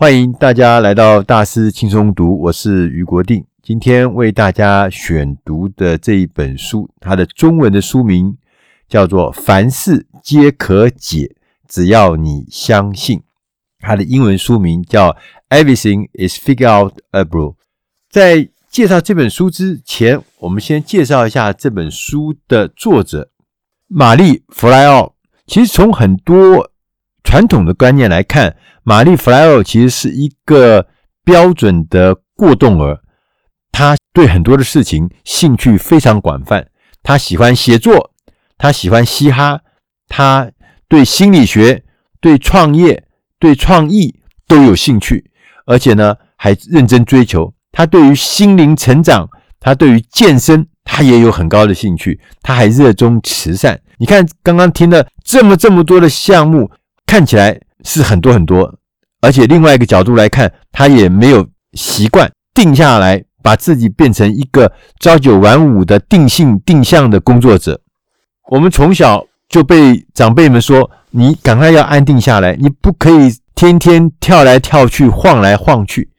欢迎大家来到大师轻松读，我是余国定。今天为大家选读的这一本书，它的中文的书名叫做《凡事皆可解，只要你相信》。它的英文书名叫《Everything is Figureoutable》。在介绍这本书之前，我们先介绍一下这本书的作者玛丽·弗莱奥。其实从很多传统的观念来看，玛丽·弗莱奥其实是一个标准的过动儿。他对很多的事情兴趣非常广泛。他喜欢写作，他喜欢嘻哈，他对心理学、对创业、对创意都有兴趣，而且呢还认真追求。他对于心灵成长，他对于健身，他也有很高的兴趣。他还热衷慈善。你看，刚刚听了这么这么多的项目，看起来。是很多很多，而且另外一个角度来看，他也没有习惯定下来，把自己变成一个朝九晚五的定性定向的工作者。我们从小就被长辈们说：“你赶快要安定下来，你不可以天天跳来跳去、晃来晃去。”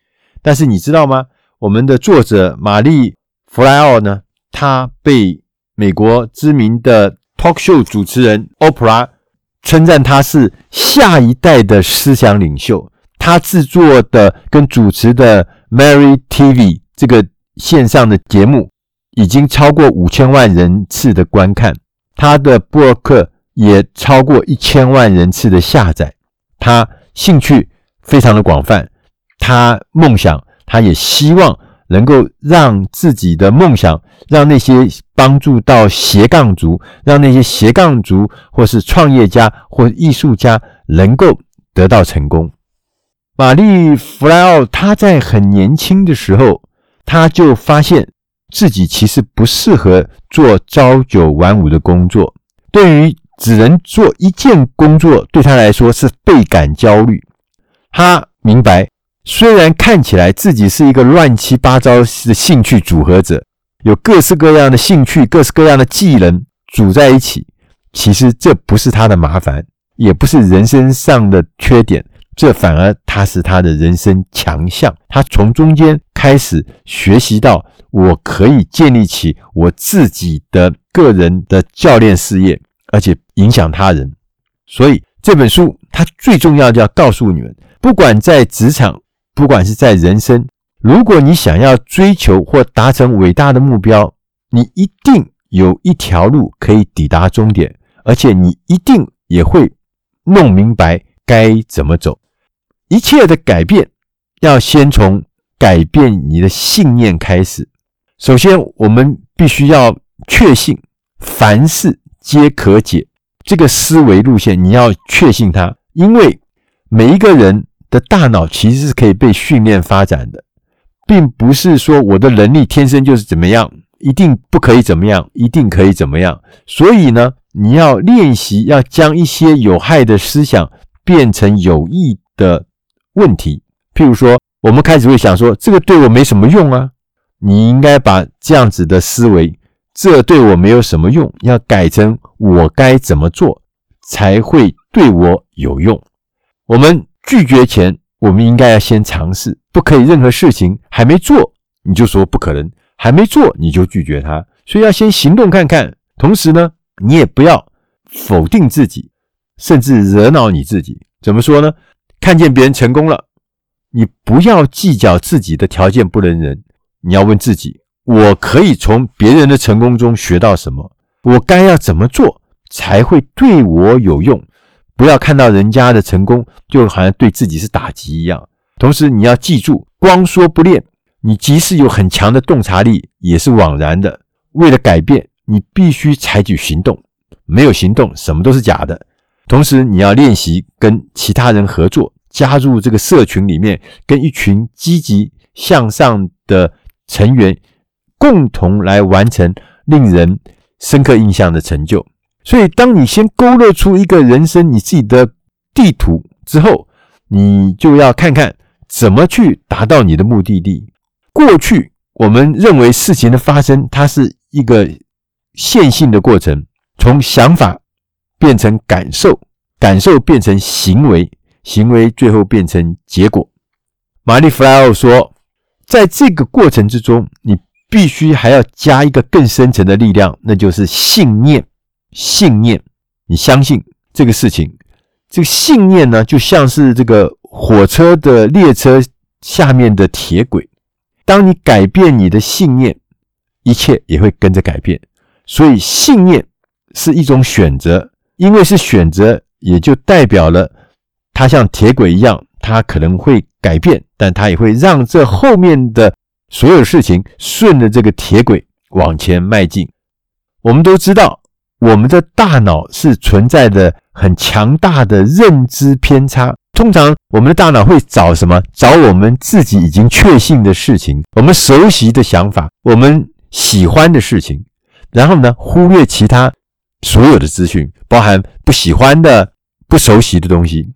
但是你知道吗？我们的作者玛丽·弗莱奥呢，她被美国知名的 talk show 主持人 Oprah。称赞他是下一代的思想领袖。他制作的跟主持的 Mary TV 这个线上的节目已经超过五千万人次的观看，他的博客也超过一千万人次的下载。他兴趣非常的广泛，他梦想，他也希望。能够让自己的梦想，让那些帮助到斜杠族，让那些斜杠族或是创业家或艺术家能够得到成功。玛丽·弗莱奥她在很年轻的时候，她就发现自己其实不适合做朝九晚五的工作。对于只能做一件工作，对她来说是倍感焦虑。她明白。虽然看起来自己是一个乱七八糟的兴趣组合者，有各式各样的兴趣、各式各样的技能组在一起，其实这不是他的麻烦，也不是人生上的缺点，这反而他是他的人生强项。他从中间开始学习到，我可以建立起我自己的个人的教练事业，而且影响他人。所以这本书它最重要的要告诉你们，不管在职场。不管是在人生，如果你想要追求或达成伟大的目标，你一定有一条路可以抵达终点，而且你一定也会弄明白该怎么走。一切的改变要先从改变你的信念开始。首先，我们必须要确信凡事皆可解这个思维路线，你要确信它，因为每一个人。的大脑其实是可以被训练发展的，并不是说我的能力天生就是怎么样，一定不可以怎么样，一定可以怎么样。所以呢，你要练习，要将一些有害的思想变成有益的问题。譬如说，我们开始会想说，这个对我没什么用啊。你应该把这样子的思维，这对我没有什么用，要改成我该怎么做才会对我有用。我们。拒绝前，我们应该要先尝试，不可以任何事情还没做你就说不可能，还没做你就拒绝他，所以要先行动看看。同时呢，你也不要否定自己，甚至惹恼你自己。怎么说呢？看见别人成功了，你不要计较自己的条件不能人，你要问自己：我可以从别人的成功中学到什么？我该要怎么做才会对我有用？不要看到人家的成功，就好像对自己是打击一样。同时，你要记住，光说不练，你即使有很强的洞察力，也是枉然的。为了改变，你必须采取行动。没有行动，什么都是假的。同时，你要练习跟其他人合作，加入这个社群里面，跟一群积极向上的成员共同来完成令人深刻印象的成就。所以，当你先勾勒出一个人生你自己的地图之后，你就要看看怎么去达到你的目的地。过去我们认为事情的发生，它是一个线性的过程，从想法变成感受，感受变成行为，行为最后变成结果。玛丽·弗莱奥说，在这个过程之中，你必须还要加一个更深层的力量，那就是信念。信念，你相信这个事情，这个信念呢，就像是这个火车的列车下面的铁轨。当你改变你的信念，一切也会跟着改变。所以，信念是一种选择，因为是选择，也就代表了它像铁轨一样，它可能会改变，但它也会让这后面的所有事情顺着这个铁轨往前迈进。我们都知道。我们的大脑是存在的很强大的认知偏差。通常，我们的大脑会找什么？找我们自己已经确信的事情，我们熟悉的想法，我们喜欢的事情。然后呢，忽略其他所有的资讯，包含不喜欢的、不熟悉的东西。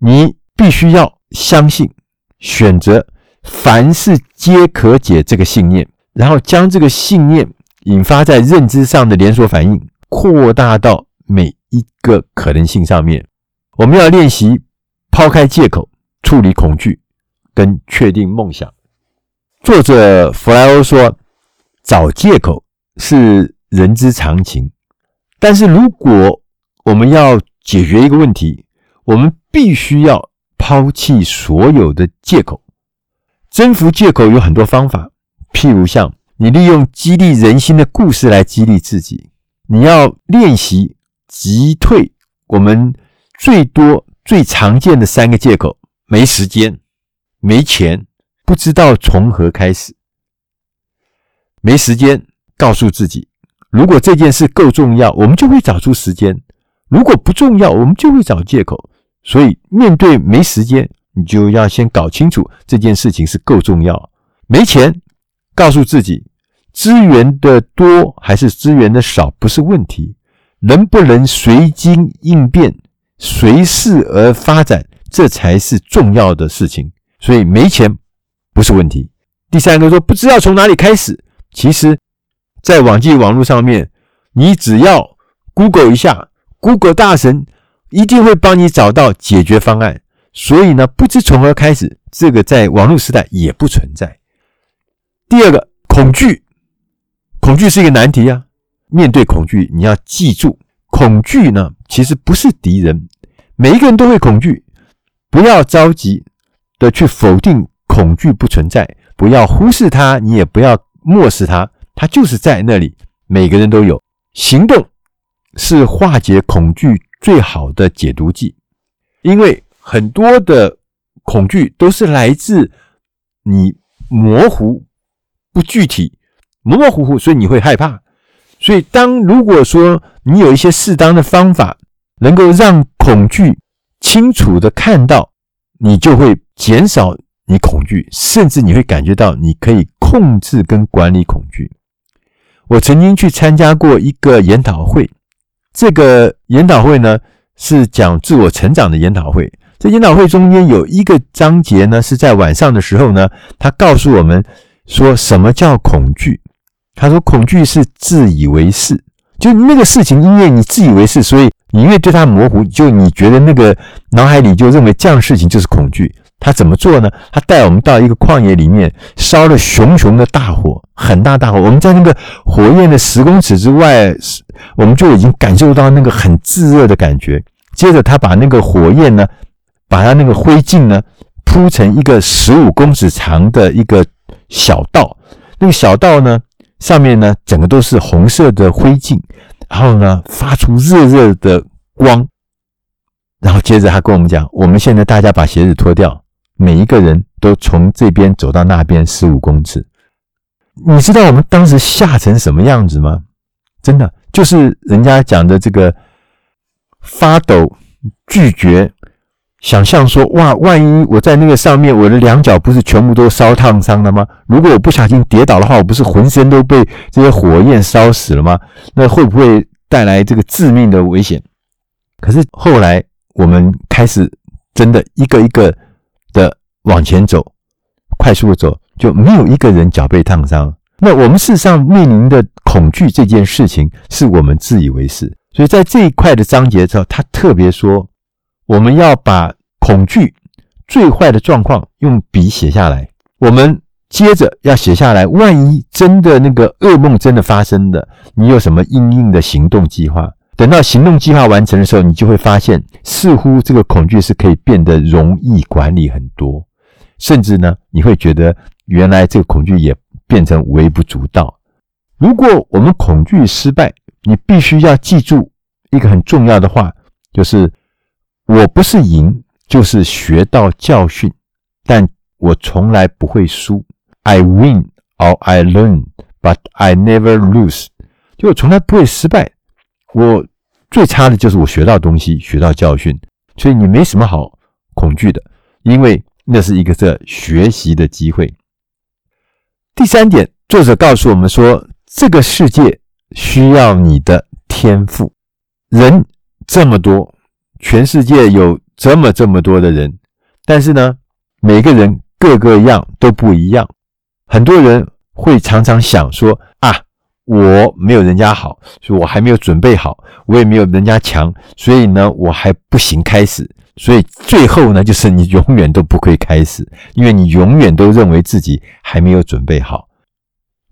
你必须要相信，选择凡事皆可解这个信念，然后将这个信念。引发在认知上的连锁反应，扩大到每一个可能性上面。我们要练习抛开借口，处理恐惧，跟确定梦想。作者弗莱欧说：“找借口是人之常情，但是如果我们要解决一个问题，我们必须要抛弃所有的借口。征服借口有很多方法，譬如像。”你利用激励人心的故事来激励自己。你要练习击退我们最多最常见的三个借口：没时间、没钱、不知道从何开始。没时间，告诉自己，如果这件事够重要，我们就会找出时间；如果不重要，我们就会找借口。所以，面对没时间，你就要先搞清楚这件事情是够重要。没钱。告诉自己，资源的多还是资源的少不是问题，能不能随机应变、随势而发展，这才是重要的事情。所以没钱不是问题。第三个说不知道从哪里开始，其实，在网际网络上面，你只要 Google 一下，Google 大神一定会帮你找到解决方案。所以呢，不知从何开始，这个在网络时代也不存在。第二个，恐惧，恐惧是一个难题啊。面对恐惧，你要记住，恐惧呢，其实不是敌人。每一个人都会恐惧，不要着急的去否定恐惧不存在，不要忽视它，你也不要漠视它，它就是在那里。每个人都有。行动是化解恐惧最好的解毒剂，因为很多的恐惧都是来自你模糊。不具体，模模糊糊，所以你会害怕。所以，当如果说你有一些适当的方法，能够让恐惧清楚的看到，你就会减少你恐惧，甚至你会感觉到你可以控制跟管理恐惧。我曾经去参加过一个研讨会，这个研讨会呢是讲自我成长的研讨会。这研讨会中间有一个章节呢是在晚上的时候呢，他告诉我们。说什么叫恐惧？他说恐惧是自以为是，就那个事情，因为你自以为是，所以你越对它模糊，就你觉得那个脑海里就认为这样事情就是恐惧。他怎么做呢？他带我们到一个旷野里面，烧了熊熊的大火，很大大火。我们在那个火焰的十公尺之外，我们就已经感受到那个很炙热的感觉。接着他把那个火焰呢，把它那个灰烬呢铺成一个十五公尺长的一个。小道，那个小道呢，上面呢，整个都是红色的灰烬，然后呢，发出热热的光。然后接着他跟我们讲，我们现在大家把鞋子脱掉，每一个人都从这边走到那边十五公尺。你知道我们当时吓成什么样子吗？真的，就是人家讲的这个发抖、拒绝。想象说，哇，万一我在那个上面，我的两脚不是全部都烧烫伤了吗？如果我不小心跌倒的话，我不是浑身都被这些火焰烧死了吗？那会不会带来这个致命的危险？可是后来我们开始真的一个一个的往前走，快速的走，就没有一个人脚被烫伤。那我们事实上面临的恐惧这件事情，是我们自以为是。所以在这一块的章节之后，他特别说。我们要把恐惧最坏的状况用笔写下来，我们接着要写下来，万一真的那个噩梦真的发生了，你有什么应应的行动计划？等到行动计划完成的时候，你就会发现，似乎这个恐惧是可以变得容易管理很多，甚至呢，你会觉得原来这个恐惧也变成微不足道。如果我们恐惧失败，你必须要记住一个很重要的话，就是我不是赢，就是学到教训，但我从来不会输。I win or I learn, but I never lose。就我从来不会失败，我最差的就是我学到东西，学到教训。所以你没什么好恐惧的，因为那是一个这学习的机会。第三点，作者告诉我们说。这个世界需要你的天赋。人这么多，全世界有这么这么多的人，但是呢，每个人各个样都不一样。很多人会常常想说：“啊，我没有人家好，所以我还没有准备好，我也没有人家强，所以呢，我还不行开始。”所以最后呢，就是你永远都不会开始，因为你永远都认为自己还没有准备好。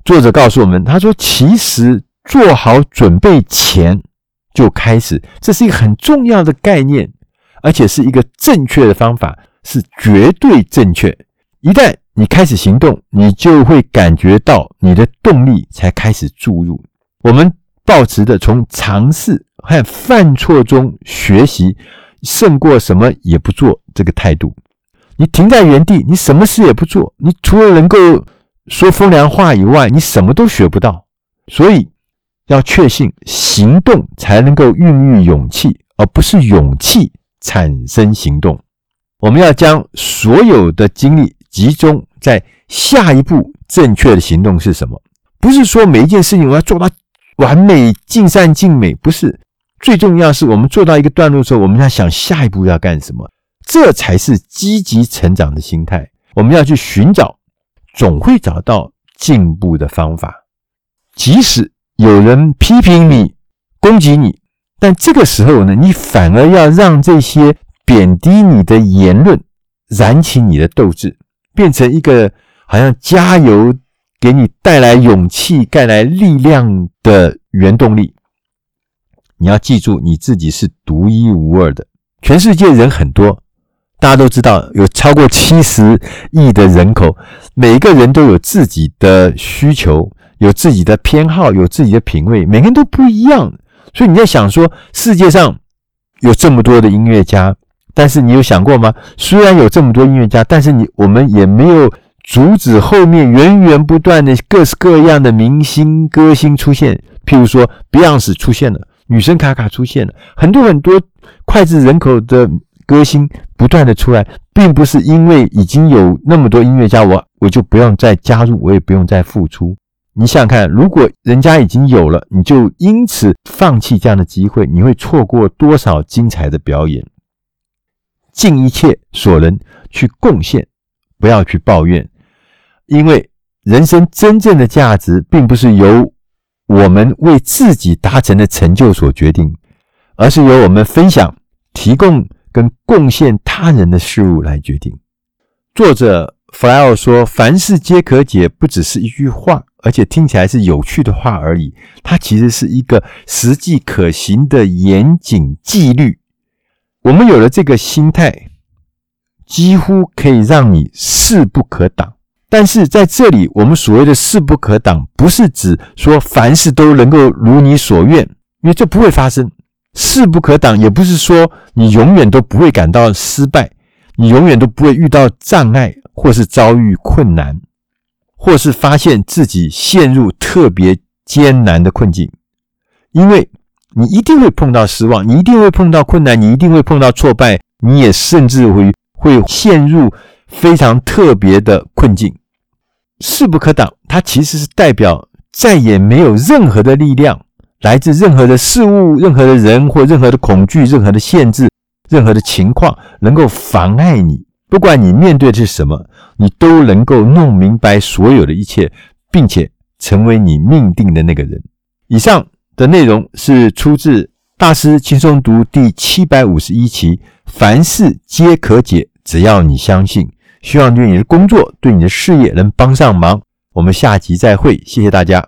作者告诉我们，他说：“其实做好准备前就开始，这是一个很重要的概念，而且是一个正确的方法，是绝对正确。一旦你开始行动，你就会感觉到你的动力才开始注入。我们抱持的从尝试和犯错中学习，胜过什么也不做这个态度。你停在原地，你什么事也不做，你除了能够。”说风凉话以外，你什么都学不到。所以要确信行动才能够孕育勇气，而不是勇气产生行动。我们要将所有的精力集中在下一步正确的行动是什么？不是说每一件事情我要做到完美、尽善尽美，不是。最重要是我们做到一个段落之后，我们要想下一步要干什么，这才是积极成长的心态。我们要去寻找。总会找到进步的方法，即使有人批评你、攻击你，但这个时候呢，你反而要让这些贬低你的言论燃起你的斗志，变成一个好像加油，给你带来勇气、带来力量的原动力。你要记住，你自己是独一无二的，全世界人很多。大家都知道，有超过七十亿的人口，每个人都有自己的需求，有自己的偏好，有自己的品味，每个人都不一样。所以你在想说，世界上有这么多的音乐家，但是你有想过吗？虽然有这么多音乐家，但是你我们也没有阻止后面源源不断的各式各样的明星歌星出现。譬如说，Beyonce 出现了，女声卡卡出现了，很多很多脍炙人口的。歌星不断的出来，并不是因为已经有那么多音乐家，我我就不用再加入，我也不用再付出。你想想看，如果人家已经有了，你就因此放弃这样的机会，你会错过多少精彩的表演？尽一切所能去贡献，不要去抱怨，因为人生真正的价值，并不是由我们为自己达成的成就所决定，而是由我们分享、提供。跟贡献他人的事物来决定。作者弗莱奥说：“凡事皆可解，不只是一句话，而且听起来是有趣的话而已。它其实是一个实际可行的严谨纪律。我们有了这个心态，几乎可以让你势不可挡。但是在这里，我们所谓的势不可挡，不是指说凡事都能够如你所愿，因为这不会发生。”势不可挡，也不是说你永远都不会感到失败，你永远都不会遇到障碍，或是遭遇困难，或是发现自己陷入特别艰难的困境。因为你一定会碰到失望，你一定会碰到困难，你一定会碰到挫败，你也甚至会会陷入非常特别的困境。势不可挡，它其实是代表再也没有任何的力量。来自任何的事物、任何的人或任何的恐惧、任何的限制、任何的情况，能够妨碍你。不管你面对的是什么，你都能够弄明白所有的一切，并且成为你命定的那个人。以上的内容是出自《大师轻松读》第七百五十一期，凡事皆可解只要你相信，希望对你的工作、对你的事业能帮上忙。我们下集再会，谢谢大家。